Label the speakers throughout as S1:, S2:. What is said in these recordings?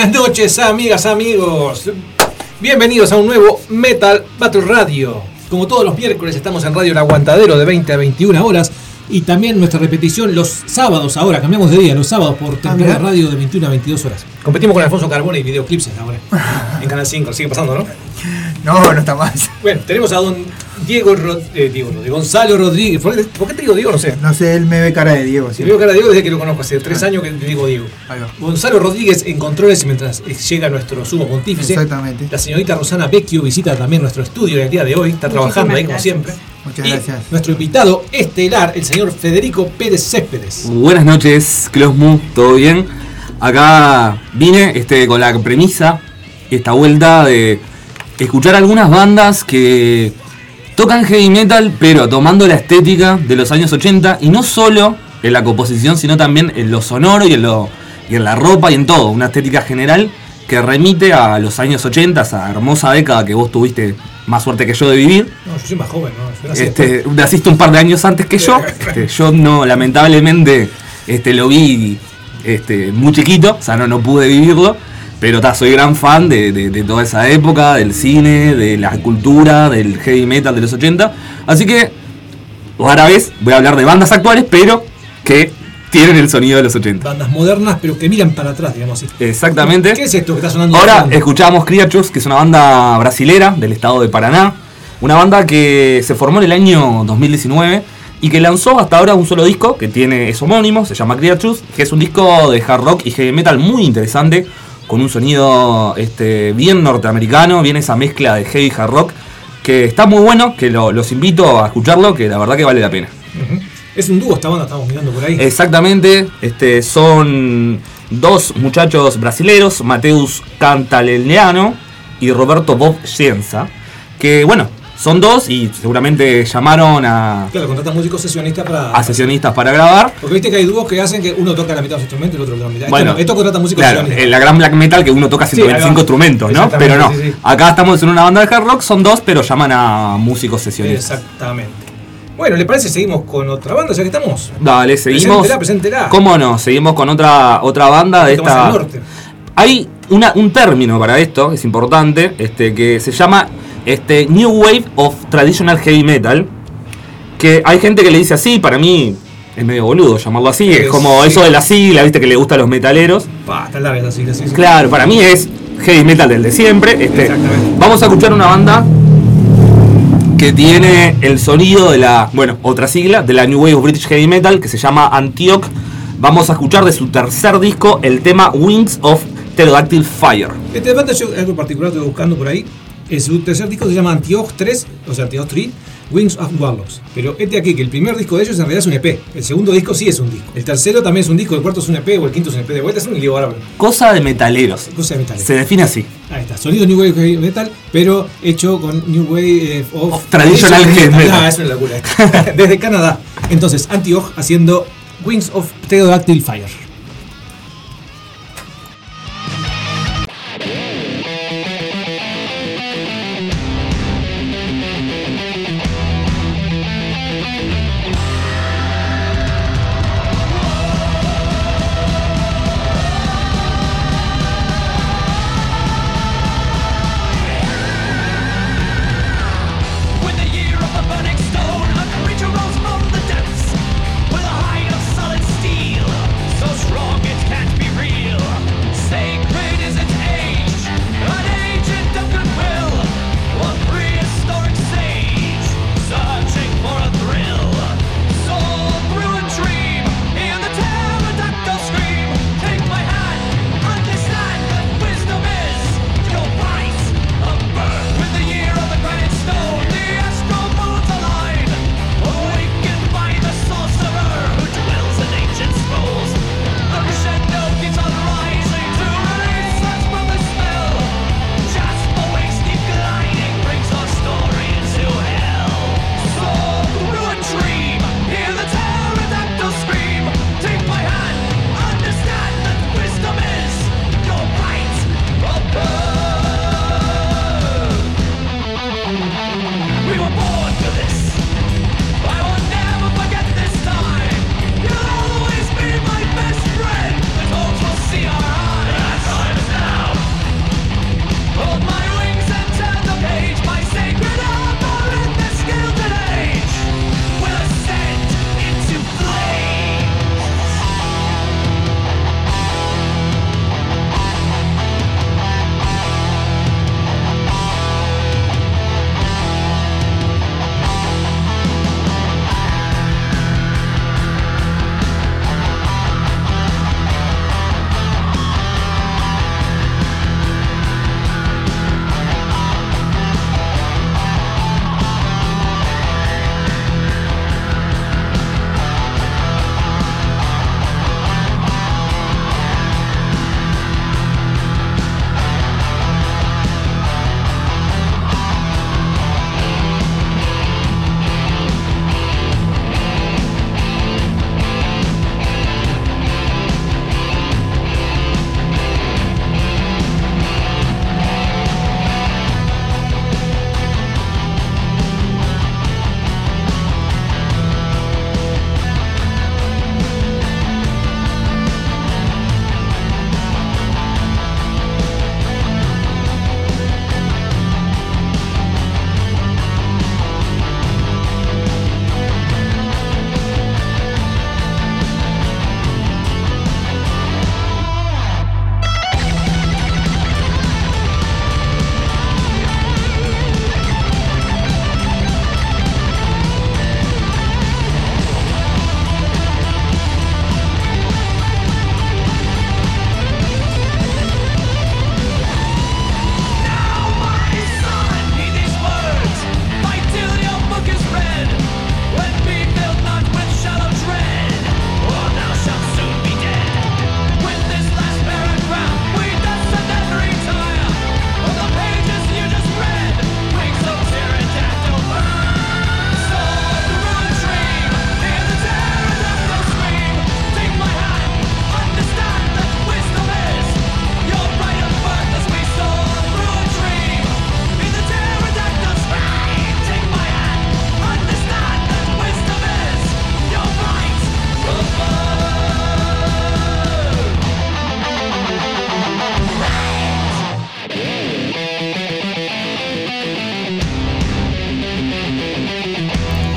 S1: Buenas noches, amigas, amigos. Bienvenidos a un nuevo Metal Battle Radio. Como todos los miércoles estamos en Radio El Aguantadero de 20 a 21 horas y también nuestra repetición los sábados ahora, cambiamos de día, los sábados por temporada radio de 21 a 22 horas. Competimos con Alfonso Carbone y videoclips ahora en Canal 5, sigue pasando, ¿no?
S2: No, no está más.
S1: Bueno, tenemos a don Diego, Rod- eh, Diego Rodríguez, Gonzalo Rodríguez. ¿Por qué, por qué te digo Diego? No sé.
S2: No sé, él me ve cara de Diego.
S1: Si
S2: Sí.
S1: veo cara de Diego desde que lo conozco, hace tres años que te digo Diego. Gonzalo Rodríguez en controles mientras eh, llega nuestro sumo pontífice.
S2: Exactamente.
S1: La señorita Rosana Vecchio visita también nuestro estudio en el día de hoy. Está trabajando ahí como
S3: gracias.
S1: siempre.
S2: Muchas
S1: Y
S2: gracias.
S1: nuestro invitado estelar, el señor Federico Pérez Céspedes.
S4: Buenas noches, Closmu, ¿todo bien? Acá vine este, con la premisa, esta vuelta de escuchar algunas bandas que tocan heavy metal, pero tomando la estética de los años 80, y no solo en la composición, sino también en lo sonoro y en, lo, y en la ropa y en todo, una estética general que remite a los años 80, esa hermosa década que vos tuviste más suerte que yo de vivir.
S1: No, yo soy más joven, ¿no? Nací
S4: Este, naciste un par de años antes que yo. Este, yo no, lamentablemente, este, lo vi este, muy chiquito, o sea, no, no pude vivirlo. Pero ta, soy gran fan de, de- de toda esa época, del cine, de la cultura, del heavy metal de los 80. Así que, rara vez voy a hablar de bandas actuales, pero que tienen el sonido de los 80.
S1: Bandas modernas, pero que miran para atrás, digamos así.
S4: Exactamente.
S1: ¿Qué es esto que está sonando?
S4: Ahora escuchamos Creatures, que es una banda brasilera del estado de Paraná. Una banda que se formó en el año 2019 y que lanzó hasta ahora un solo disco que tiene es homónimo, se llama Creatures, que es un disco de hard rock y heavy metal muy interesante, con un sonido este, bien norteamericano, bien esa mezcla de heavy hard rock, que está muy bueno, que lo- los invito a escucharlo, que la verdad que vale la pena.
S1: Es un dúo esta banda, estamos mirando por ahí.
S4: Exactamente, este, son dos muchachos brasileros, Mateus Cantaleniano y Roberto Bob Scienza, que bueno, son dos y seguramente llamaron a,
S1: Claro, contratan músicos sesionistas para.
S4: a sesionistas para grabar.
S1: Porque viste que hay dúos que hacen que uno toca la mitad de los instrumentos y el otro la mitad.
S4: Bueno,
S1: esto, esto contrata músicos
S4: claro,
S1: sesionistas.
S4: en la gran black metal que uno toca
S1: Sí, ahí
S4: 125
S1: va.
S4: instrumentos, ¿no? Pero no,
S1: sí, sí.
S4: acá estamos en una banda de hard rock, son dos, pero llaman a músicos sesionistas.
S1: Exactamente. Bueno, ¿le parece seguimos con otra banda ya que estamos?
S4: Dale, seguimos.
S1: Preséntela, preséntela.
S4: ¿Cómo no? Seguimos con otra, otra banda de esta.
S1: norte.
S4: Hay una- un término para esto, es importante, este, que se llama este, New Wave of Traditional Heavy Metal. Que hay gente que le dice así, para mí es medio boludo llamarlo así, es
S1: Es-
S4: como
S1: sí.
S4: eso de la sigla, viste que le gusta a los metaleros.
S1: Pa, está larga esa sigla, sí, sí.
S4: Claro, para mí es heavy metal del de siempre. Este,
S1: Exactamente.
S4: vamos a escuchar una banda que tiene el sonido de la, bueno, otra sigla, de la New Wave of British Heavy Metal, que se llama Antioch. Vamos a escuchar de su tercer disco el tema Wings of Pterodactyl Fire.
S1: Este banda yo algo particular estoy buscando por ahí. En su tercer disco se llama Antioch 3, o sea, Antioch 3, Wings of Warlocks. Pero este aquí, que el primer disco de ellos en realidad es un EP. El segundo disco sí es un disco. El tercero también es un disco, el cuarto es un EP o el quinto es un EP de vuelta. Es un lío bárbaro.
S4: Cosa de metaleros.
S1: Cosa de metal.
S4: Se define así.
S1: Ahí está, sonido New Wave Heavy Metal, pero hecho con New Wave eh, of,
S4: Of traditional heavy metal.
S1: Ah, es una locura. Desde Canadá. Entonces, Antioch haciendo Wings of Pterodactyl Fire.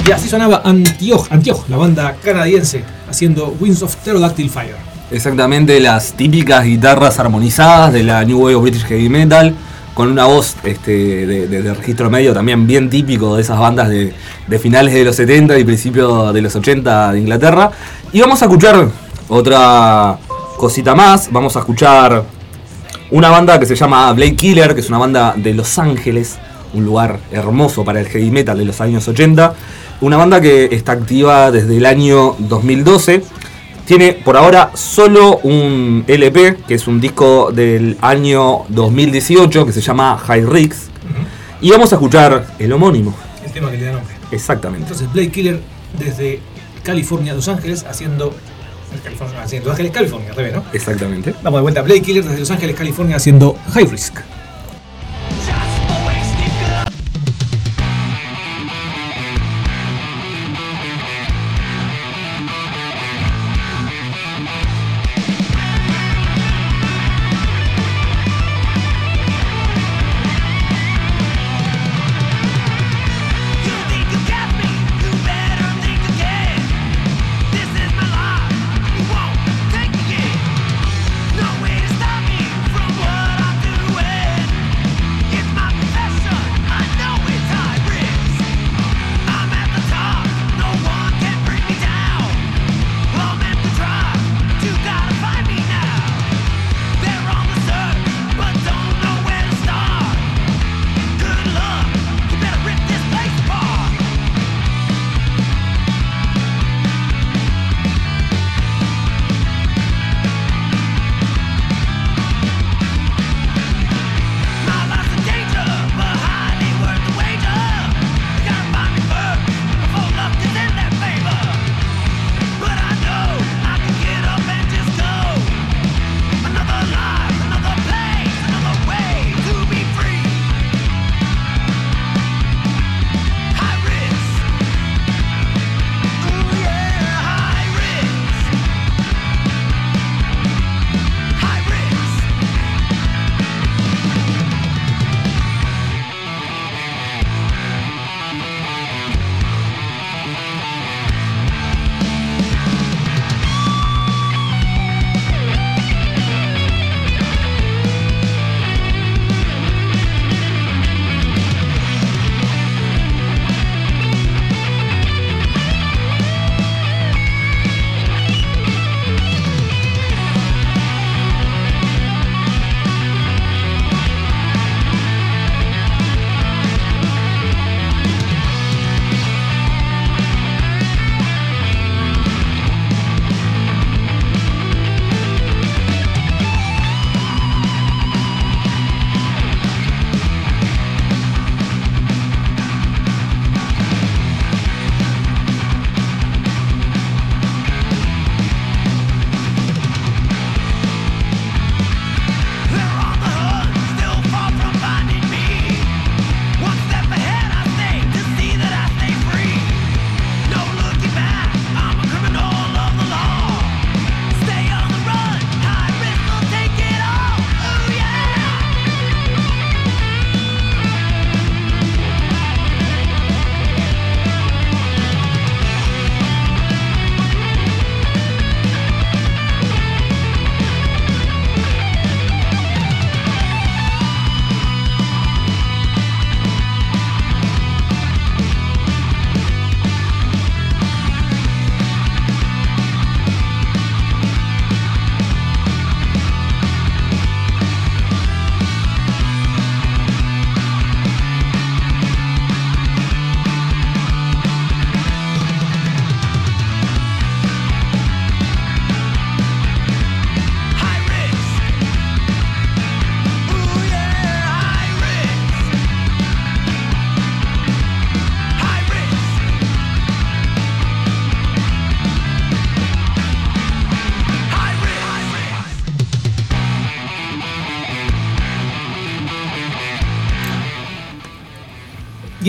S5: Y así sonaba Antioch, la banda canadiense, haciendo Winds of Pterodactyl Fire.
S4: Exactamente las típicas guitarras armonizadas de la New Wave of British Heavy Metal, con una voz este, de registro medio también bien típico de esas bandas de, de finales de los 70 y principios de los 80 de Inglaterra. Y vamos a escuchar otra cosita más, vamos a escuchar una banda que se llama Blade Killer, que es una banda de Los Ángeles, un lugar hermoso para el heavy metal de los años 80. Una banda que está activa desde el año 2012. Tiene por ahora solo un LP, que es un disco del año 2018, que se llama High Rigs. Y vamos a escuchar el homónimo.
S5: El tema que le da nombre.
S4: Exactamente.
S5: Entonces, Blade Killer desde California, Los Ángeles, haciendo. California, haciendo Los Ángeles, California, al revés, ¿no?
S4: Exactamente.
S5: Vamos de vuelta. Blade Killer desde Los Ángeles, California, haciendo High Risk.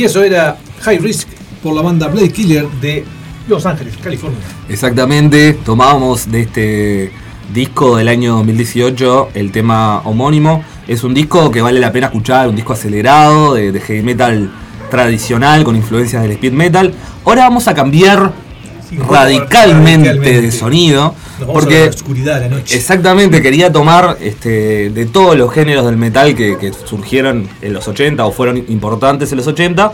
S5: Eso era High Risk por la banda Blade Killer de Los Ángeles, California.
S4: Exactamente, tomábamos de este disco del año 2018 el tema homónimo. Es un disco que vale la pena escuchar, un disco acelerado de, de heavy metal tradicional con influencias del speed metal. Ahora vamos a cambiar
S1: Sí,
S4: radicalmente,
S1: radicalmente.
S4: de sonido.
S1: Nos vamos a
S4: Porque
S1: la oscuridad de la noche.
S4: Exactamente, quería tomar este, de todos los géneros del metal que, que surgieron en los 80 o fueron importantes en los 80,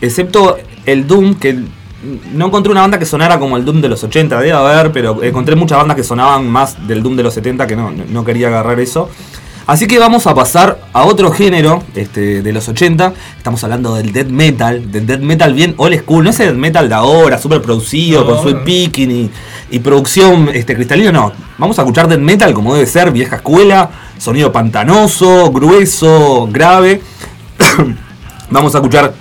S4: excepto el Doom, que no encontré una banda que sonara como el Doom de los 80, debe haber, pero encontré muchas bandas que sonaban más del Doom de los 70 que no, no quería agarrar eso. Así que vamos a pasar a otro género este, de los 80. Estamos hablando del death metal, del death metal bien old school, no ese death metal de ahora, súper producido,
S1: No,
S4: con
S1: no.
S4: picking y, y producción este, cristalina, no. Vamos a escuchar death metal como debe ser, vieja escuela, sonido pantanoso, grueso, grave. Vamos a escuchar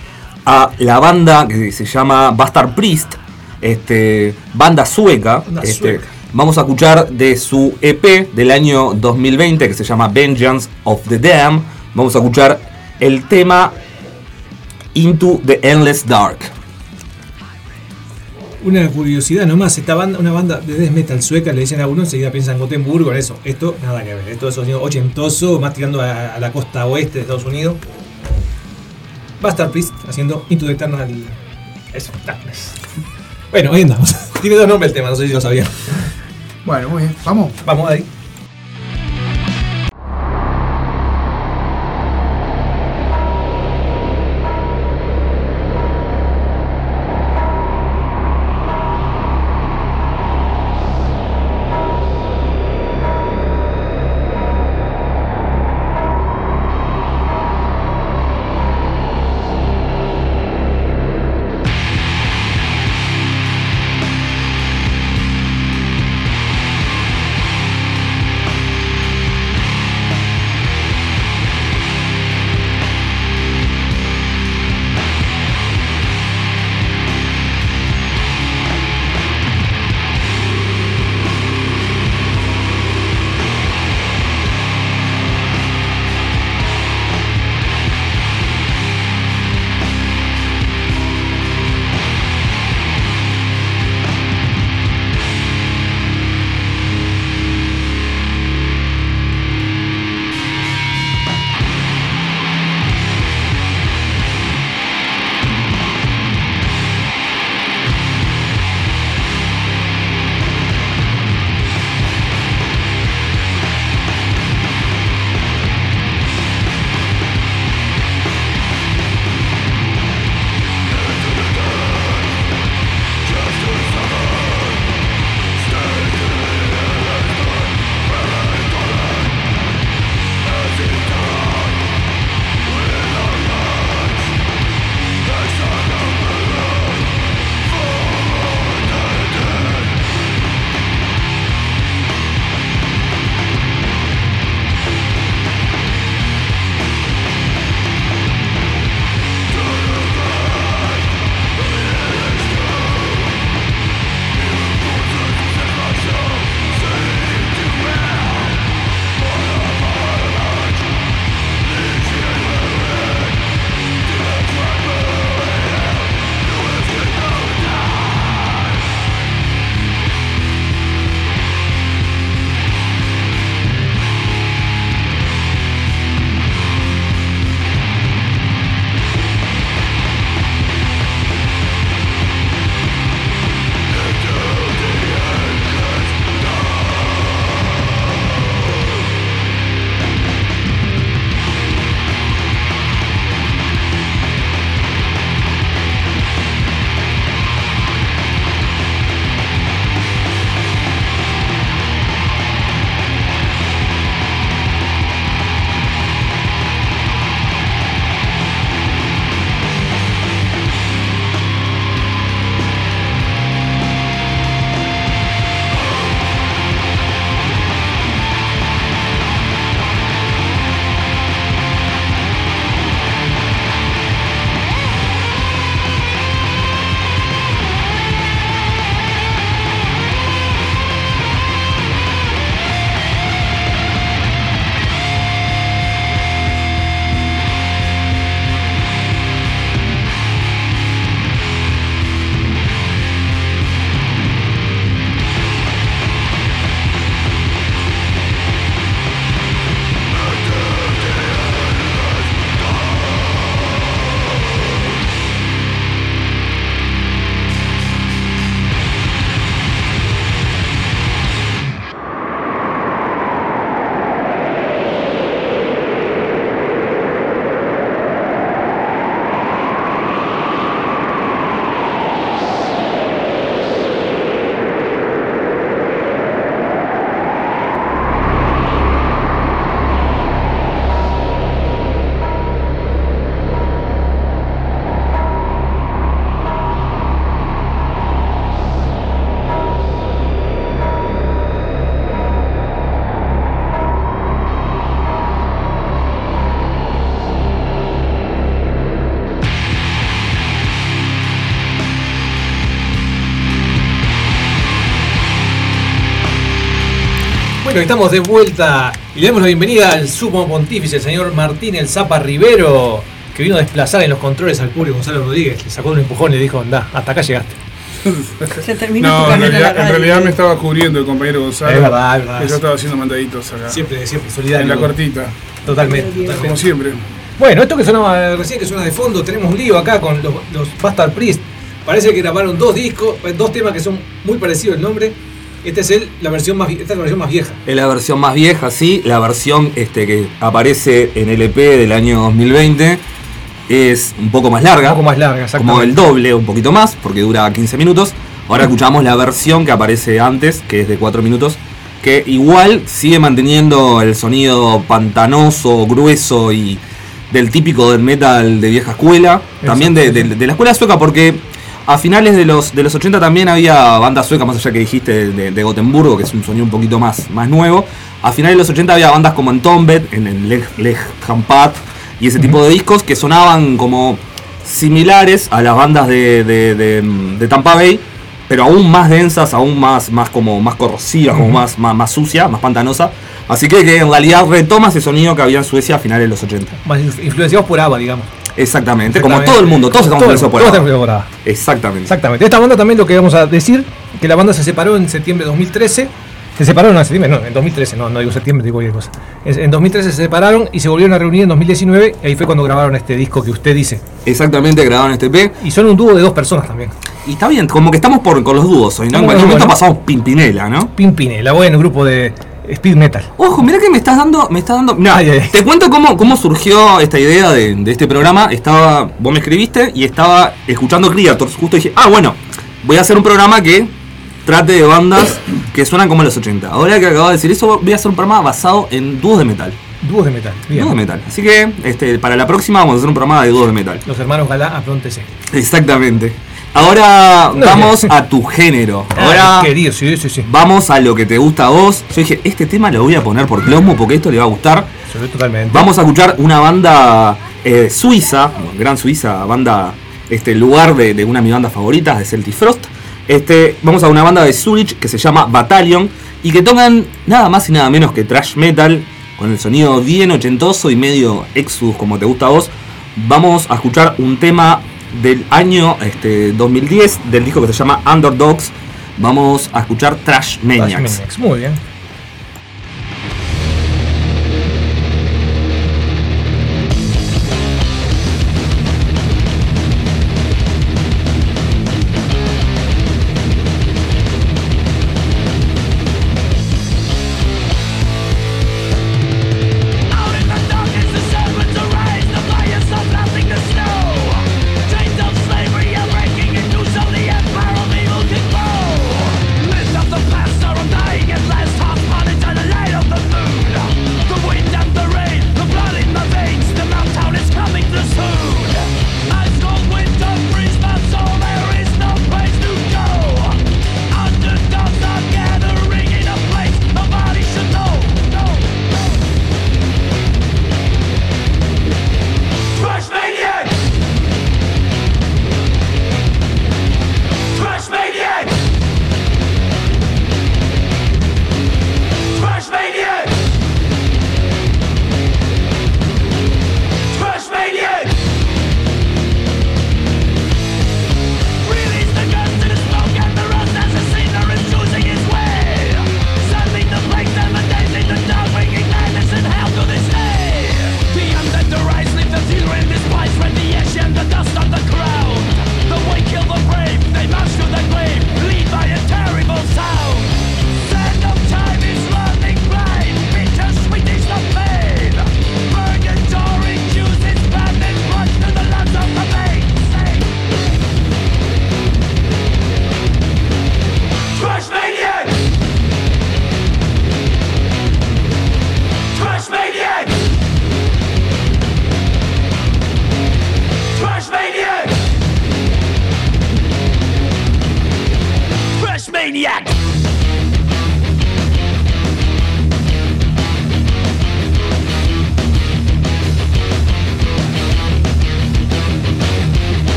S4: a la banda que se llama Bastard Priest, este, banda sueca.
S1: Banda
S4: este,
S1: sueca.
S4: Vamos a escuchar de su EP del año 2020 que se llama Vengeance of the Dam. Vamos a escuchar el tema Into the Endless Dark.
S1: Una curiosidad nomás, esta banda, una banda de death metal sueca, le dicen a uno, enseguida piensa en Gotemburgo, eso. Esto nada que ver, esto es sonido ochentoso, más tirando a, la costa oeste de Estados Unidos. Bastard Priest haciendo Into the Eternal es Darkness. Bueno, ahí andamos. Tiene dos nombres el tema, no sé si lo sabían.
S2: Bueno, muy bien. Vamos.
S1: Vamos ahí. Bueno, estamos de vuelta y le damos la bienvenida al sumo pontífice, el señor Martín El Zapa Rivero, que vino a desplazar en los controles al público Gonzalo Rodríguez. Le sacó un empujón y le dijo, anda, hasta acá llegaste.
S3: Se terminó
S2: No,
S3: tu
S2: en
S3: en
S2: realidad, en realidad me estaba cubriendo el compañero Gonzalo.
S1: Es verdad, es verdad.
S2: Que yo estaba haciendo mandaditos acá.
S1: Siempre, siempre,
S2: en
S1: solidario.
S2: la cortita,
S1: Totalmente,
S2: como siempre.
S1: Bueno, esto que sonaba recién, que suena de fondo, tenemos un lío acá con los, los Bastard Priest. Parece que grabaron dos discos, dos temas que son muy parecidos el nombre. Esta es el, la versión más, esta es la versión más vieja.
S4: Es la versión más vieja, sí. La versión este, que aparece en el EP del año 2020 es un poco más larga.
S1: Un poco más larga.
S4: Como el doble, un poquito más, porque dura 15 minutos. Ahora escuchamos la versión que aparece antes, que es de 4 minutos, que igual sigue manteniendo el sonido pantanoso, grueso y del típico del metal de vieja escuela. También de, de- de la escuela sueca, porque a finales de los, de los 80 también había bandas suecas, más allá que dijiste de, de Gotemburgo, que es un sonido un poquito más, más nuevo. A finales de los 80 había bandas como Entombed, en el Leg, Leg Hampat y ese tipo de discos que sonaban como similares a las bandas de, de, Tampa Bay, pero aún más densas, aún más, más como más corrosivas, como más, más, más sucia, más pantanosa. Así que, que en realidad retoma ese sonido que había en Suecia a finales de los 80.
S1: Más influ- influenciados por ABBA, digamos.
S4: Exactamente, como todo el mundo, todos estamos
S1: Todo-
S4: influenciados por
S1: todos
S4: ABBA. Exactamente.
S1: Exactamente. Esta banda también lo que vamos a decir, que la banda se separó en septiembre de 2013. Se separaron en septiembre, no, en 2013, no, no digo septiembre, digo cualquier cosa. Es- En 2013 se separaron y se volvieron a reunir en 2019, y ahí fue cuando grabaron este disco que usted dice.
S4: Exactamente, grabaron este EP.
S1: Y son un dúo de dos personas también.
S4: Y está bien, como que estamos por, con los dúos hoy, ¿no? En cualquier momento
S1: dúos, ¿no?
S4: pasamos Pimpinela, ¿no?
S1: Pimpinela, bueno, grupo de speed metal.
S4: Ojo, mira que me estás dando, me estás dando. Mirá,
S1: Ay, ay, ay.
S4: te cuento cómo, cómo surgió esta idea de, de este programa. Estaba, vos me escribiste y estaba escuchando Creators. Justo dije, ah, bueno, voy a hacer un programa que trate de bandas que suenan como los 80. Ahora que acabo de decir eso, voy a hacer un programa basado en dúos de metal.
S1: Dúos de metal. Bien.
S4: Dúos de metal. Así que este, para la próxima vamos a hacer un programa de dúos de metal.
S1: Los hermanos Galá, apróntese.
S4: Exactamente. Ahora
S1: No,
S4: vamos a tu género. Ahora
S1: Ah, querido, sí, sí, sí.
S4: vamos a lo que te gusta a vos. Yo dije, este tema lo voy a poner por Closmo porque esto le va a gustar.
S1: Totalmente.
S4: Vamos a escuchar una banda eh, suiza, gran suiza, banda, este lugar de, de una de mis bandas favoritas, de Celtic Frost. Este, vamos a una banda de Zurich que se llama Battalion y que tocan nada más y nada menos que thrash metal con el sonido bien ochentoso y medio Exodus como te gusta a vos. Vamos a escuchar un tema del año este, 2010 del disco que se llama Underdogs. Vamos a escuchar Trash Maniacs.
S1: Maniacs, Muy bien.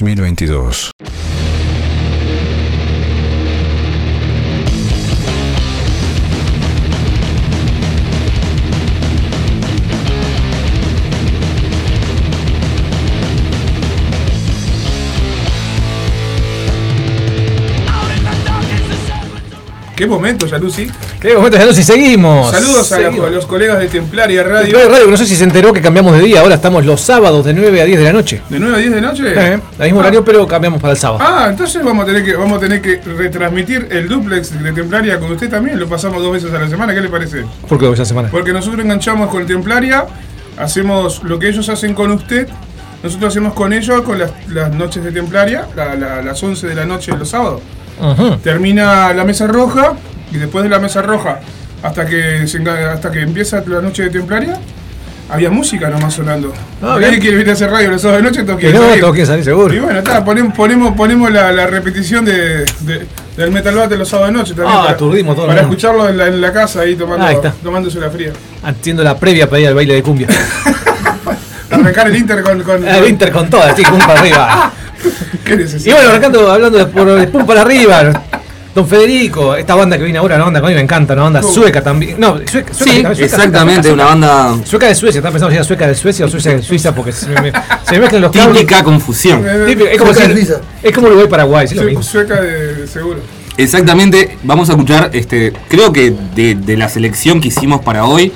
S6: 2022.
S2: Qué momento, Yalusi.
S1: ¿Qué momento, ya si seguimos?
S2: Saludos a,
S1: Seguimos.
S2: los- a los colegas de Templaria
S1: Radio.
S2: Radio.
S1: Radio, no sé si se enteró que cambiamos de día, ahora estamos los sábados de 9 a 10 de la noche.
S2: ¿De 9 a 10 de noche?
S1: Eh, el mismo
S2: Ah.
S1: horario, pero cambiamos para el sábado.
S2: Ah, entonces vamos a tener que vamos a tener que retransmitir el duplex de Templaria con usted también. Lo pasamos dos veces a la semana. ¿Qué le parece?
S1: ¿Por qué esa semana?
S2: Porque nosotros enganchamos con Templaria, hacemos lo que ellos hacen con usted. Nosotros hacemos con ellos con las, las noches de Templaria, la- la- las 11 de la noche de los sábados. Termina la mesa roja y después de la mesa roja hasta que se hasta que empieza la noche de Templaria había música nomás sonando.
S1: Ah,
S2: Nadie quiere ir a hacer radio los sábados de noche, todos
S1: Que
S2: quieren
S1: no,
S2: salir.
S1: tengo que salir seguro.
S2: Y bueno, está, ponemos, ponemos, ponemos la, la repetición de, de- del Metal Battle los sábados de noche también.
S1: Ah,
S2: para,
S1: aturdimos todo
S2: Para escucharlo en la, en la casa ahí tomando,
S1: Ahí está.
S2: tomándose la fría.
S1: Haciendo la previa para ir al baile de cumbia.
S2: Arrancar el Inter con. con,
S1: el Inter con todas, sí, pum para arriba.
S2: ¿Qué
S1: Y bueno, arrancando, hablando de, por, de pum para arriba. Don Federico, esta banda que viene ahora, una banda que a mí me encanta, una banda sueca también. No, sueca, sueca,
S4: Sí,
S1: sueca, sueca,
S4: exactamente,
S1: sueca,
S4: una banda
S1: Sueca de Suecia, estaba pensando si era sueca de Suecia o suecia de Suiza porque se me, se me mezclan los cables.
S4: típica confusión.
S1: Es como
S7: Sueca Suiza.
S1: es como Uruguay Paraguay, sí, lo
S2: Sue-
S1: mismo.
S2: Sueca de seguro.
S4: Exactamente, vamos a escuchar, este, creo que de, de la selección que hicimos para hoy,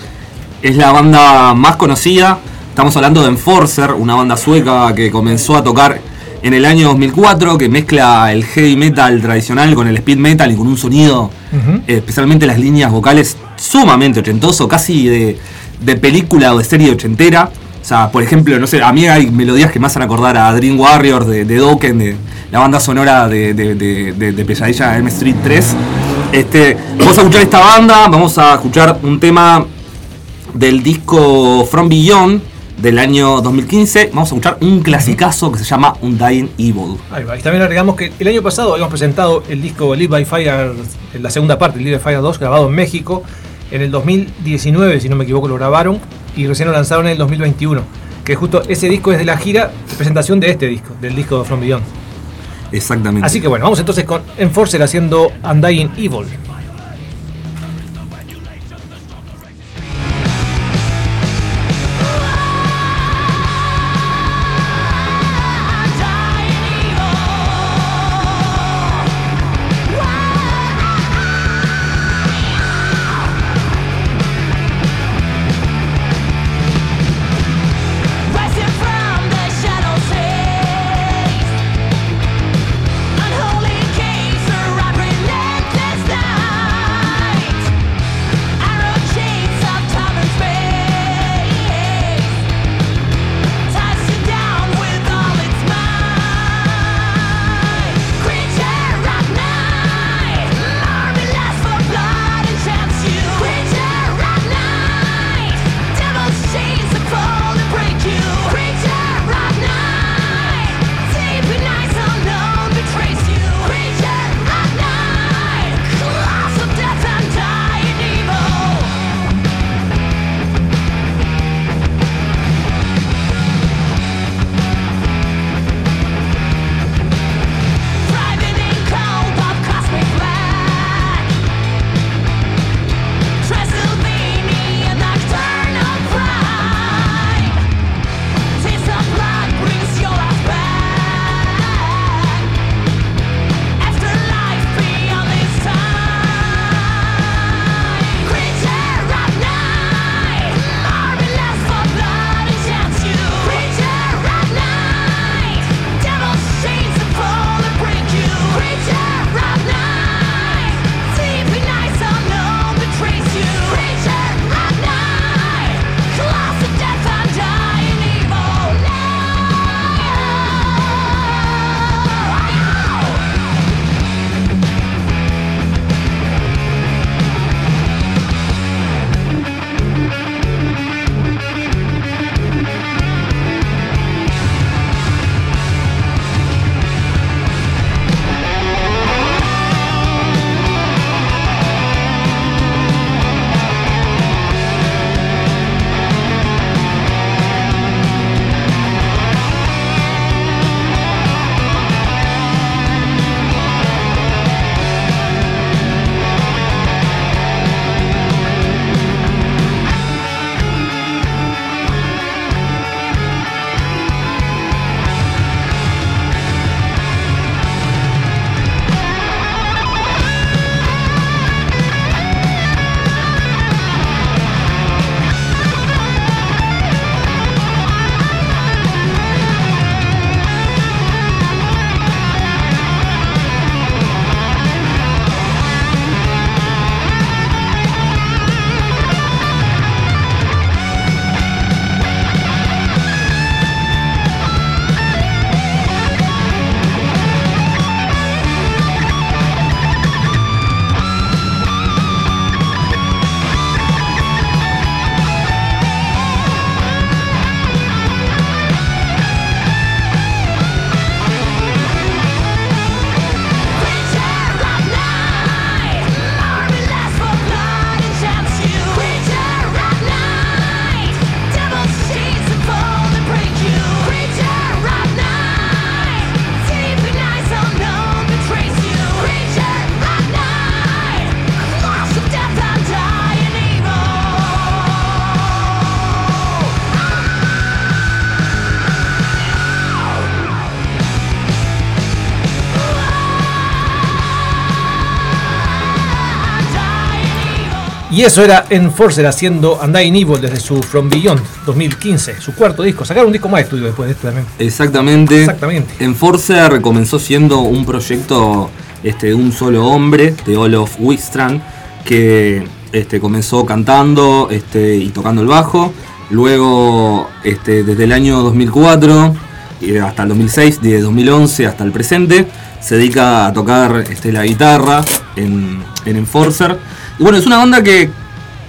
S4: es la banda más conocida. Estamos hablando de Enforcer, una banda sueca que comenzó a tocar en el año 2004, que mezcla el heavy metal tradicional con el speed metal y con un sonido, eh, especialmente las líneas vocales, sumamente ochentoso, casi de, de película o de serie ochentera. O sea, por ejemplo, no sé, a mí hay melodías que me hacen acordar a Dream Warriors de, de Dokken, de la banda sonora de, de, de, de- de Pesadilla M Street 3. Este, vamos a escuchar esta banda, vamos a escuchar un tema del disco From Beyond del año 2015. Vamos a escuchar un clasicazo que se llama Undying Evil.
S1: Ahí va. Y también agregamos que el año pasado habíamos presentado el disco Live by Fire, la segunda parte, Live by Fire 2, grabado en México. En el 2019, si no me equivoco, lo grabaron y recién lo lanzaron en el 2021. Que justo ese disco es de la gira de presentación de este disco, del disco From Beyond.
S4: Exactamente.
S1: Así que bueno, vamos entonces con Enforcer haciendo Undying Evil. Y eso era Enforcer haciendo Undying Evil desde su From Beyond 2015, su cuarto disco. Sacaron un disco más de estudio después de esto también.
S4: Exactamente.
S1: Exactamente.
S4: Enforcer comenzó siendo un proyecto este, de un solo hombre, de Olof Wistrand, que este, comenzó cantando este, y tocando el bajo. Luego, este, desde el año 2004 y hasta el 2006, de 2011 hasta el presente, se dedica a tocar este, la guitarra en, en Enforcer. Y bueno, es una banda que,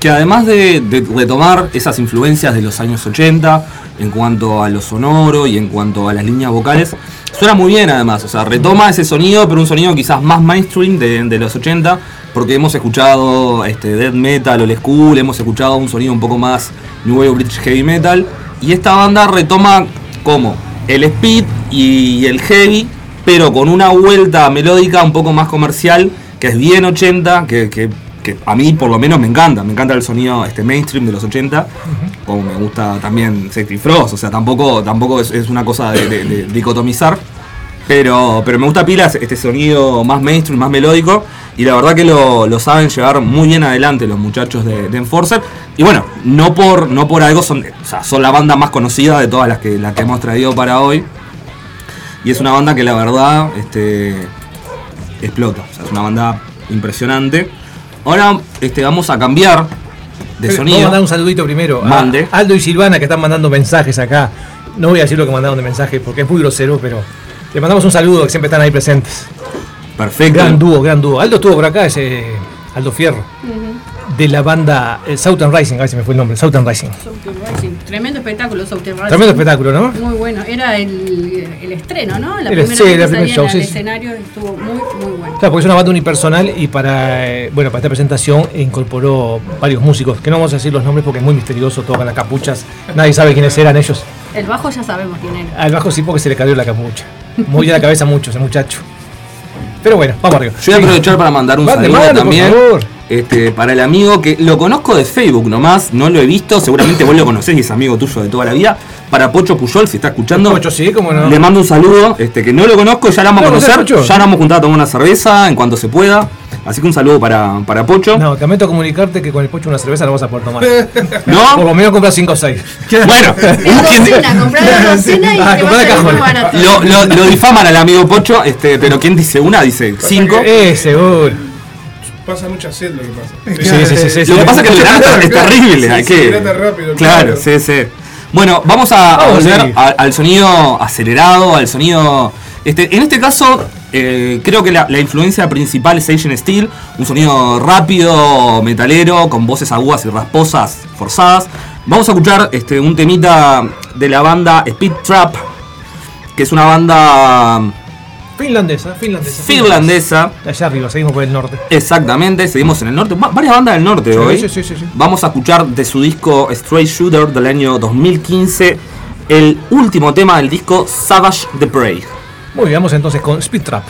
S4: que además de, de retomar esas influencias de los años 80 en cuanto a lo sonoro y en cuanto a las líneas vocales, suena muy bien además, o sea, retoma ese sonido, pero un sonido quizás más mainstream de, los 80, porque hemos escuchado este, metal, old school, hemos escuchado un sonido un poco más new wave british heavy metal, y esta banda retoma como el speed y el heavy, pero con una vuelta melódica un poco más comercial, que es bien 80, que, que- que a mí por lo menos me encanta, me encanta el sonido este mainstream de los 80, como me gusta también Sexy Frost, o sea, tampoco, tampoco es, es una cosa de, de- de dicotomizar, pero, pero me gusta pilas este sonido más mainstream, más melódico, y la verdad que lo, lo saben llevar muy bien adelante los muchachos de, de Enforcer, y bueno, no por, no por algo son, o sea, son la banda más conocida de todas las que, las que hemos traído para hoy, y es una banda que la verdad este, explota, o sea, es una banda impresionante. Ahora este, vamos a cambiar de
S1: Vamos a
S4: sonido.
S1: mandar un saludito primero a
S4: Mande.
S1: Aldo y Silvana que están mandando mensajes acá. No voy a decir lo que mandaron de mensaje porque es muy grosero, pero le mandamos un saludo que siempre están ahí presentes.
S4: Perfecto.
S1: Gran dúo, gran dúo. Aldo estuvo por acá, ese Aldo Fierro, de la banda eh, Southern Rising, a ver si me fue el nombre, Southern Rising.
S3: Southern Rising. Tremendo espectáculo, Southern Rising.
S1: Tremendo espectáculo, ¿no?
S3: Muy bueno. Era el, el estreno, ¿no? La
S1: El-
S3: primera
S1: sí,
S3: vez
S1: la
S3: que
S1: primer show,
S3: al
S1: sí, sí.
S3: escenario estuvo muy, muy bueno.
S1: Claro, porque es una banda unipersonal y para, eh, bueno, para esta presentación incorporó varios músicos, que no vamos a decir los nombres porque es muy misterioso, tocan las capuchas, nadie sabe quiénes eran ellos.
S3: El bajo ya sabemos quién era.
S1: Al bajo sí porque se le cayó la capucha. Muy a la cabeza mucho ese muchacho. Pero bueno, vamos arriba.
S4: Yo voy a aprovechar para mandar un saludo
S1: mande, por
S4: también.
S1: favor.
S4: Este, para el amigo que lo conozco de Facebook nomás, no lo he visto, seguramente vos lo conocés y es amigo tuyo de toda la vida. Para Pocho Puyol, si está escuchando.
S1: Pocho, sí, cómo no.
S4: Le mando un saludo, este, que no lo conozco, ya lo vamos a
S1: ¿No
S4: conocer,
S1: Pocho?
S4: ya nos vamos a juntar a tomar una cerveza en cuanto se pueda. Así que un saludo para, para Pocho.
S1: No, te meto a comunicarte que con el pocho una cerveza la vas a poder tomar. Por
S4: ¿No?
S1: lo menos compras 5 o 6.
S4: Bueno,
S3: docena, comprar la docena y
S1: Ah,
S3: te a barato.
S4: lo, lo, lo difaman al amigo Pocho, este, pero ¿quién dice una? Dice cinco.
S1: Eh, seguro.
S2: Pasa mucha sed lo que pasa.
S1: Sí, sí, sí, sí,
S4: Lo que pasa es que el verano es terrible,
S2: Sí,
S4: hay
S2: sí,
S4: que.
S2: rápido,
S4: claro,
S2: claro.
S4: sí, sí. Bueno, vamos a, volver a- al sonido acelerado, al sonido. Este, en este caso, eh, creo que la, la influencia principal es Asian Steel, un sonido rápido, metalero, con voces agudas y rasposas forzadas. Vamos a escuchar este, un temita de la banda Speed Trap, que es una banda
S1: Finlandesa, finlandesa.
S4: finlandesa.
S1: Allá arriba, seguimos por el norte.
S4: Exactamente, seguimos en el norte. Va- varias bandas del norte
S1: Sí,
S4: hoy.
S1: sí, sí, sí, sí.
S4: Vamos a escuchar de su disco Straight Shooter del año 2015 el último tema del disco Savage the Prey.
S1: Muy bien, vamos entonces con Speed Trap.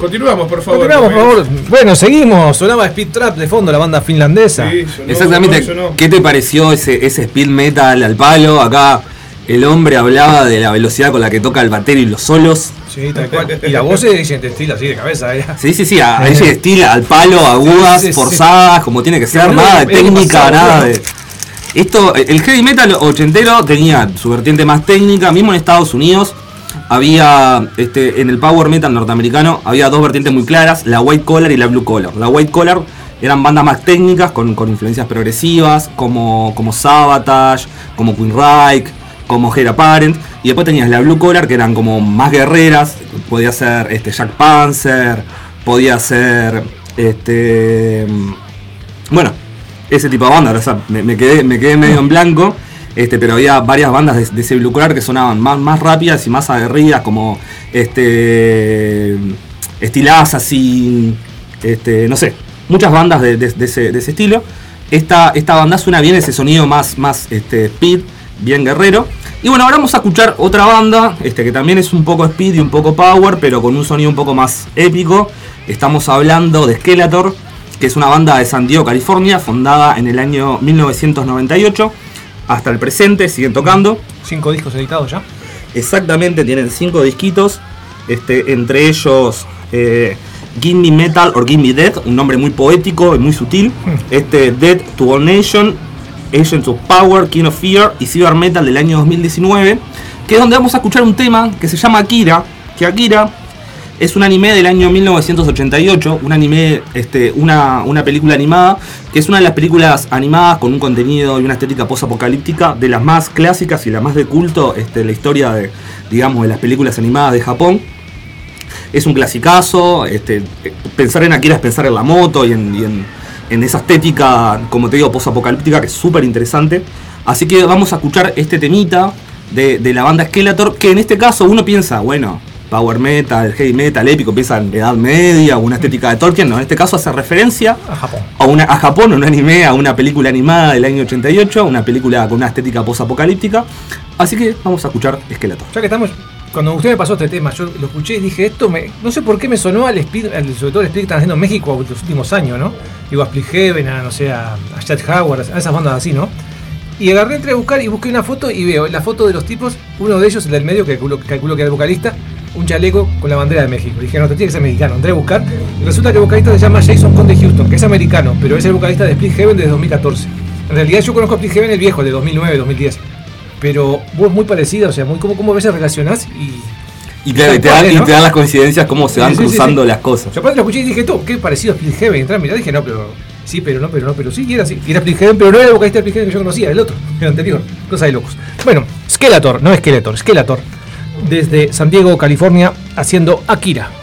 S2: Continuamos, por favor.
S1: Continuamos, por favor. Bueno, seguimos. Sonaba Speed Trap de fondo, la banda finlandesa.
S2: Sí, sonó,
S4: Exactamente.
S2: sonó, sonó.
S4: ¿Qué te pareció ese, ese speed metal al palo? Acá el hombre hablaba de la velocidad con la que toca el batero y los solos.
S1: Sí, tal cual. Y la voz se dice estilo así de cabeza. ¿eh?
S4: Sí, sí, sí, a, ese estilo, al palo, agudas,
S1: Sí, sí, sí.
S4: forzadas, como tiene que ser, nada de
S1: es
S4: técnica, nada de. Esto, el heavy metal ochentero tenía su vertiente más técnica, mismo en Estados Unidos. Había, este, en el power metal norteamericano, había dos vertientes muy claras, la white collar y la blue collar. La white collar eran bandas más técnicas, con, con influencias progresivas, como, como Sabotage, como Queen Reich, como Hera Parent. Y después tenías la blue collar, que eran como más guerreras, podía ser este, Jack Panzer, podía ser este bueno, ese tipo de bandas, o me quedé, me quedé medio en blanco, este, pero había varias bandas de, ese blue que sonaban más, más rápidas y más aguerridas, como este Steel Assassin, este, no sé, muchas bandas de, de- ese, ese estilo. Esta, esta banda suena bien ese sonido más, más este, speed, bien guerrero. Y bueno, ahora vamos a escuchar otra banda, este, que también es un poco speed y un poco power, pero con un sonido un poco más épico. Estamos hablando de Skeletor, que es una banda de San Diego, California, fundada en el año 1998. Hasta el presente siguen tocando.
S1: Cinco discos editados ya.
S4: Exactamente, tienen cinco disquitos. Este, entre ellos eh, Give Me Metal or Give Me Death, un nombre muy poético y muy sutil. Este, Dead to All Nation, Agents of Power, King of Fear y Cyber Metal del año 2019. Que es donde vamos a escuchar un tema que se llama Akira. Que Akira es un anime del año 1988, un anime, este, una, una película animada, que es una de las películas animadas con un contenido y una estética post-apocalíptica de las más clásicas y las más de culto este, la historia de, digamos, de las películas animadas de Japón. Es un clasicazo, este, pensar en Akira es pensar en la moto y en, esa estética, como te digo, post-apocalíptica, que es súper interesante. Así que vamos a escuchar este temita de, de la banda Skeletor, que en este caso uno piensa, bueno, power metal, heavy metal, épico, piensa en Edad Media una estética de Tolkien, no, en este caso hace referencia
S1: A Japón.
S4: a, una, a Japón, un anime, a una película animada del año 88, una película con una estética post-apocalíptica. Así que vamos a escuchar Skeletor.
S1: Ya que estamos. Cuando usted me pasó este tema, yo lo escuché y dije, esto me. No sé por qué me sonó al speed, al- sobre todo el speed que están haciendo en México los últimos años, ¿no? Digo, a Split Heaven, a no sé, a, a Chad Howard, a esas bandas así, ¿no? Y agarré, entré a buscar y busqué una foto y veo la foto de los tipos, uno de ellos, el del medio, que calculo, calculo que era el vocalista, un chaleco con la bandera de México. Dije, no, te tiene que ser mexicano. Entré a buscar y resulta que el vocalista se llama Jason Conde Houston, que es americano, pero es el vocalista de Split Heaven desde 2014. En realidad yo conozco a Split Heaven el viejo, el de 2009, 2010. Pero vos muy parecida, o sea, muy como, como a veces relacionás y
S4: Y claro, y te, dan, y
S1: ¿no?
S4: te dan las coincidencias, cómo se van
S1: Sí, sí, sí,
S4: cruzando
S1: sí.
S4: las cosas.
S1: Yo aparte lo escuché y dije, tú, qué parecido a Split Heaven. Entré a mirar, dije, no, pero sí, pero no, pero no, pero sí, y era así. Y era Split Heaven, pero no era el vocalista de Split Heaven que yo conocía, el otro, el anterior. Cosa de locos. Bueno, Skeletor, no Skeletor, Skeletor. Desde San Diego, California, haciendo Akira.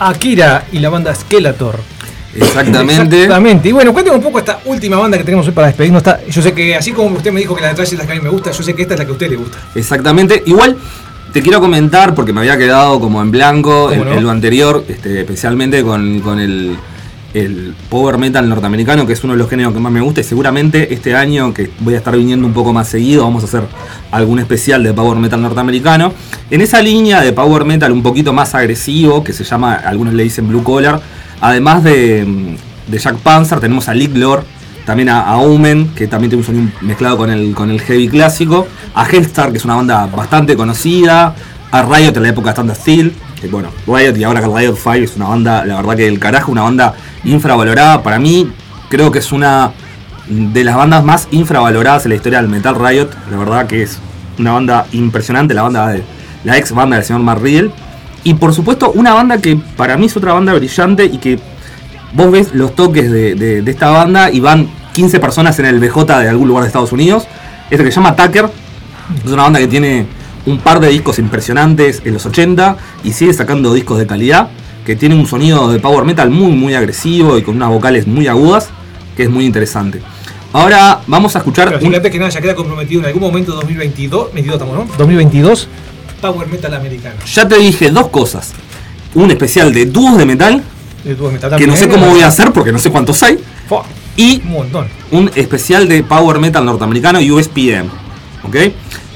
S1: Akira y la banda Skeletor.
S4: Exactamente.
S1: Exactamente. Y bueno, cuéntame un poco esta última banda que tenemos hoy para despedirnos. Está- Yo sé que así como usted me dijo que la de atrás es la que a mí me gusta, yo sé que esta es la que a usted le gusta.
S4: Exactamente. Igual te quiero comentar, porque me había quedado como en blanco en,
S1: ¿Cómo no?
S4: en lo anterior, este, especialmente con, con el, el power metal norteamericano, que es uno de los géneros que más me gusta. Y seguramente este año, que voy a estar viniendo un poco más seguido, vamos a hacer algún especial de power metal norteamericano. En esa línea de power metal un poquito más agresivo, que se llama, algunos le dicen blue collar, además de, de Jack Panzer, tenemos a Lick Lord, también a, a Omen, que también tiene un sonido mezclado con el, con el heavy clásico, a Hellstar, que es una banda bastante conocida, a Riot en la época de Steel, bueno, Riot y ahora que Riot Fire es una banda, la verdad que del carajo, una banda infravalorada, para mí creo que es una de las bandas más infravaloradas en la historia del Metal Riot, la verdad que es una banda impresionante, la banda de la ex banda del señor Mark Riddle, y por supuesto una banda que para mí es otra banda brillante y que vos ves los toques de esta banda y van 15 personas en el BJ de algún lugar de Estados Unidos. Este que se llama Tucker. Es una banda que tiene un par de discos impresionantes en los 80 y sigue sacando discos de calidad. Que tiene un sonido de power metal muy muy agresivo y con unas vocales muy agudas. Que es muy interesante. Ahora vamos a escuchar...
S1: Pero
S4: un-
S1: fíjate que nada, ya queda comprometido en algún momento 2022, 22 estamos, ¿no? 2022, Power Metal americano.
S4: Ya te dije dos cosas. Un especial de dúos de metal.
S1: El dúo metal
S4: Que no sé cómo voy a hacer porque no sé cuántos hay.
S1: Fua,
S4: Y
S1: Un montón.
S4: un especial de power metal norteamericano USPM. ¿Ok?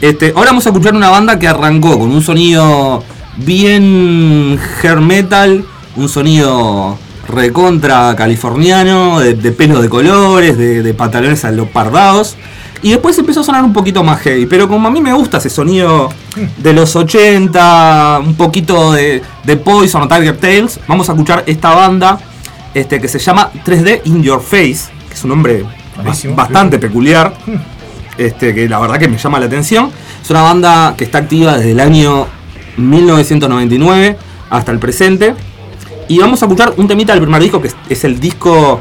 S4: Este, ahora vamos a escuchar una banda que arrancó con un sonido bien hair metal, un sonido recontra californiano, de, de pelo de colores, de, de pantalones alopardados. Y después empezó a sonar un poquito más heavy. Pero como a mí me gusta ese sonido de los 80, un poquito de, de Poison o Tiger Tales, vamos a escuchar esta banda este, que se llama 3D In Your Face, que es un nombre
S1: Buenísimo.
S4: bastante peculiar, este, que la verdad que me llama la atención. Es una banda que está activa desde el año 1999 hasta el presente. Y vamos a escuchar un temita del primer disco, que es, el disco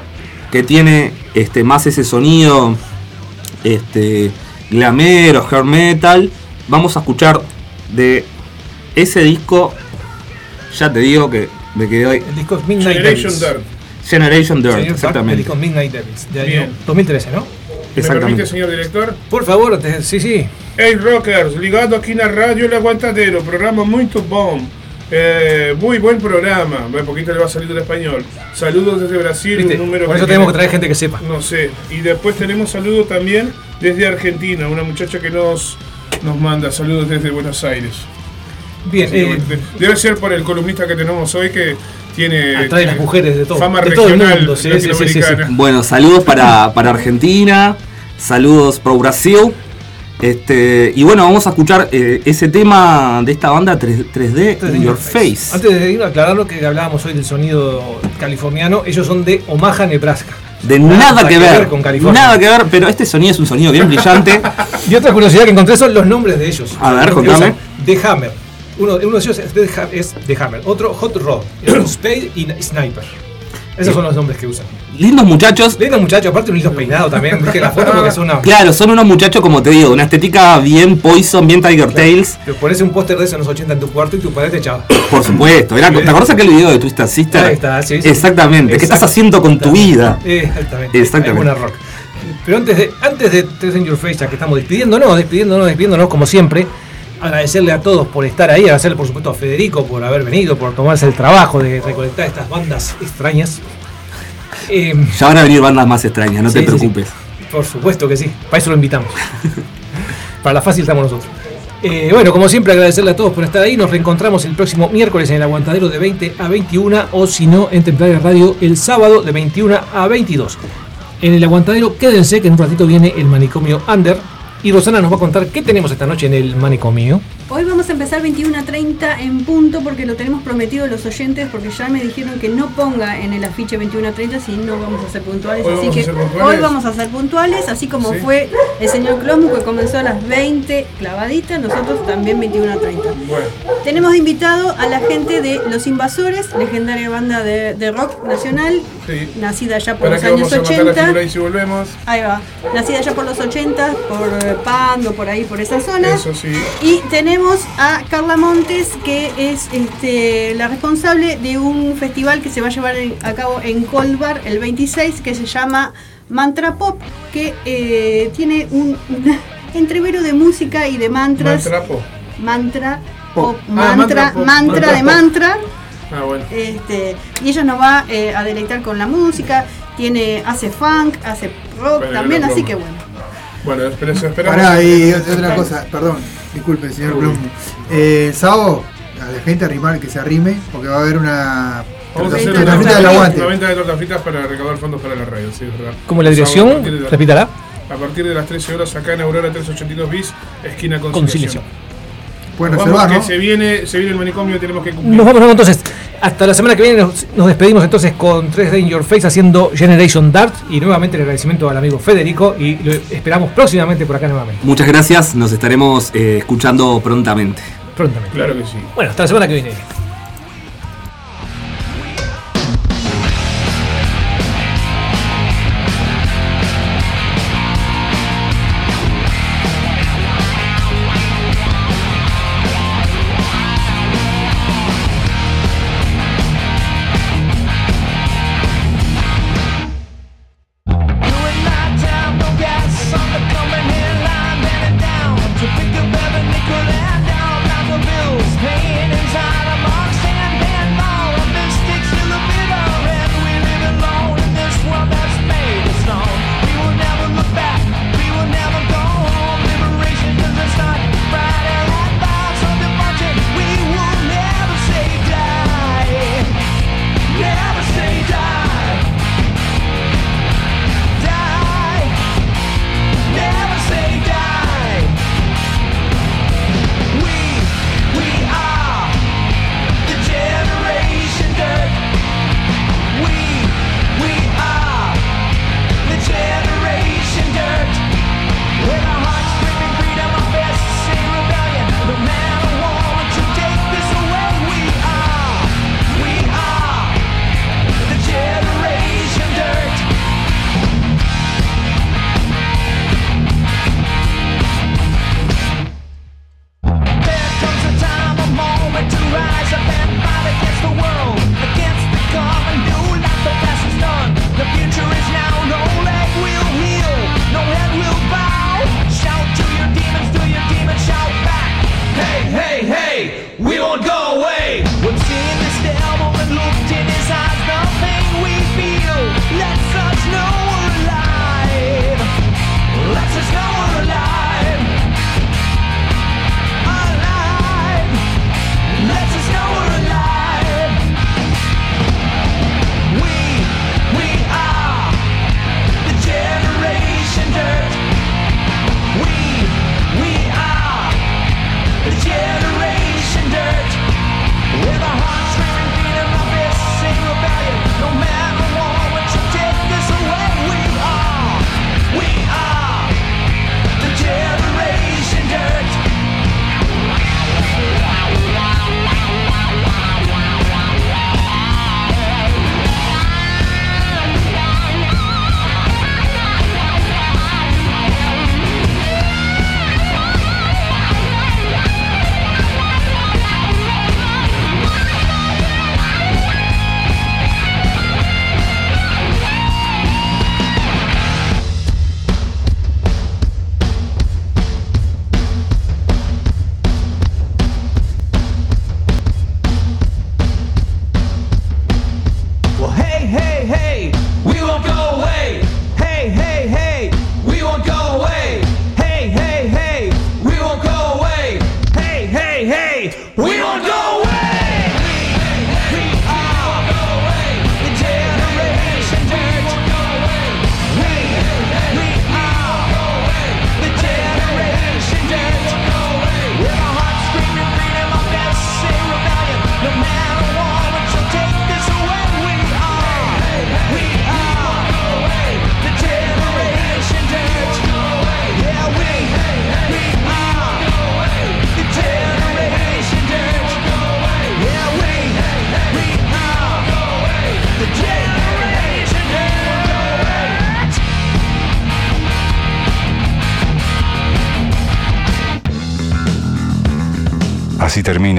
S4: que tiene este, más ese sonido este, glamero, hair metal. Vamos a escuchar de ese disco, ya te digo que me quedé
S1: El disco es Midnight
S2: Generation
S1: Devils.
S2: Dirt.
S4: Generation Dirt,
S1: Señor Sark, El
S4: exactamente.
S1: disco Midnight Devils, de año
S2: Bien.
S1: 2013, ¿no?
S2: ¿Me permite, señor director?
S1: Por favor, te- sí, sí.
S2: Hey Rockers, ligado aqui na Rádio El Aguantadero, programa muito bom. Eh, muy buen programa, un poquito le va a salir del español. Saludos desde Brasil,
S1: ¿Viste?
S2: un número
S1: Por eso
S2: que
S1: tenemos que traer gente que sepa.
S2: No sé. Y después tenemos saludos también desde Argentina, una muchacha que nos, nos manda saludos desde Buenos Aires.
S1: Bien, eh,
S2: Debe ser por el columnista que tenemos hoy que tiene
S1: Atrae
S2: tiene
S1: las mujeres de todo-
S2: fama
S1: de todo el mundo, sí, sí, sí, sí, sí.
S2: latinoamericana.
S4: Bueno, saludos para, para Argentina, saludos pro Brasil. Este, y bueno, vamos a escuchar eh, ese tema de esta banda 3, 3D in Your Face.
S1: Antes de ir a aclarar lo que hablábamos hoy del sonido californiano, ellos son de Omaha, Nebraska.
S4: De nada, que, ver,
S1: con California.
S4: nada que ver, pero este sonido es un sonido bien brillante.
S1: Y otra curiosidad que encontré son los nombres de ellos.
S4: A ver, contame.
S1: The Hammer. Uno, uno de ellos es The, Ha- es The Hammer, otro Hot Rod, Spade y Sniper. Esos son los nombres que usan.
S4: Lindos muchachos.
S1: Lindo muchacho, aparte un lindo peinado también. Viste la foto porque son una.
S4: Claro, son unos muchachos, como te digo, una estética bien Poison, bien Tiger Tales.
S1: Te pones un póster de esos en los 80 en tu cuarto y tu padre te echaba.
S4: Por supuesto. Era, ¿Te acordás aquel video de Twisted Sister?
S1: Ahí está, sí, sí.
S4: Exactamente. ¿Qué estás haciendo con tu vida?
S1: Eh, Exactamente.
S4: Exactamente.
S1: Buena rock. Pero antes de, antes de Tres in Your Face, ya que estamos despidiéndonos, despidiéndonos, despidiéndonos como siempre, agradecerle a todos por estar ahí, agradecerle por supuesto a Federico por haber venido, por tomarse el trabajo de recolectar estas bandas extrañas. Eh,
S4: Ya van a venir bandas más extrañas, no
S1: Sí,
S4: te
S1: sí, sí.
S4: preocupes.
S1: por supuesto que sí, para eso lo invitamos. para la fácil estamos nosotros. Eh, bueno, como siempre, agradecerle a todos por estar ahí. Nos reencontramos el próximo miércoles en el Aguantadero de 20 a 21 o si no, en Templaria Radio el sábado de 21 a 22. En el Aguantadero, quédense que en un ratito viene el manicomio Under y Rosana nos va a contar qué tenemos esta noche en el manicomio.
S3: Hoy vamos a empezar 21 a 30 en punto porque lo tenemos prometido los oyentes porque ya me dijeron que no ponga en el afiche 21 a 30 si no vamos a ser puntuales.
S2: Hoy
S3: así que hoy vamos a ser puntuales, así como
S2: Sí.
S3: fue el señor Closmu que comenzó a las 20 clavaditas, nosotros también 21 a 30.
S2: Bueno,
S3: Tenemos invitado a la gente de Los Invasores, legendaria banda de, de rock nacional,
S2: Sí.
S3: nacida ya por
S2: ¿para
S3: los años
S2: vamos a matar la
S3: 80.
S2: figura y si volvemos?
S3: Ahí va, nacida ya por los 80, por Pando, por ahí, por esa zona.
S2: Eso sí.
S3: Y tenemos tenemos a Carla Montes, que es este, la responsable de un festival que se va a llevar a cabo en Colbar el 26, que se llama Mantra Pop, que eh, tiene un un entrevero de música y de mantras.
S2: Mantrapo.
S3: Mantra
S2: Pop.
S3: pop,
S2: Ah,
S3: mantra,
S2: mantra pop,
S3: mantra
S2: mantra
S3: de mantra.
S2: Ah, bueno.
S3: Este, y ella nos va eh, a deleitar con la música, tiene, hace funk, hace rock también, así que bueno.
S2: Bueno, espera- esperamos.
S7: Pará, y otra cosa, perdón, disculpe, señor. Blum. Eh, el sábado, a la gente arrimar que se arrime, porque va a haber una.
S2: Vamos a hacer una,
S7: torta del aguante.
S2: una venta de tortas fritas para recaudar fondos para la radio, sí, es verdad.
S1: Como la dirección,
S2: de
S1: repítala.
S2: A partir de las 13 horas acá en Aurora 382 bis, esquina Conciliación.
S1: Conciliación.
S7: Pueden
S2: Nos
S7: reservar,
S2: vamos,
S7: ¿no?
S2: que se viene, se viene el manicomio, tenemos que cumplir.
S1: Nos vamos entonces. Hasta la semana que viene nos, nos despedimos entonces con 3D in Your Face haciendo Generation Dart y nuevamente el agradecimiento al amigo Federico y lo esperamos próximamente por acá nuevamente.
S4: Muchas gracias, nos estaremos eh, escuchando prontamente.
S1: Prontamente.
S2: Claro que sí.
S1: Bueno, hasta la semana que viene.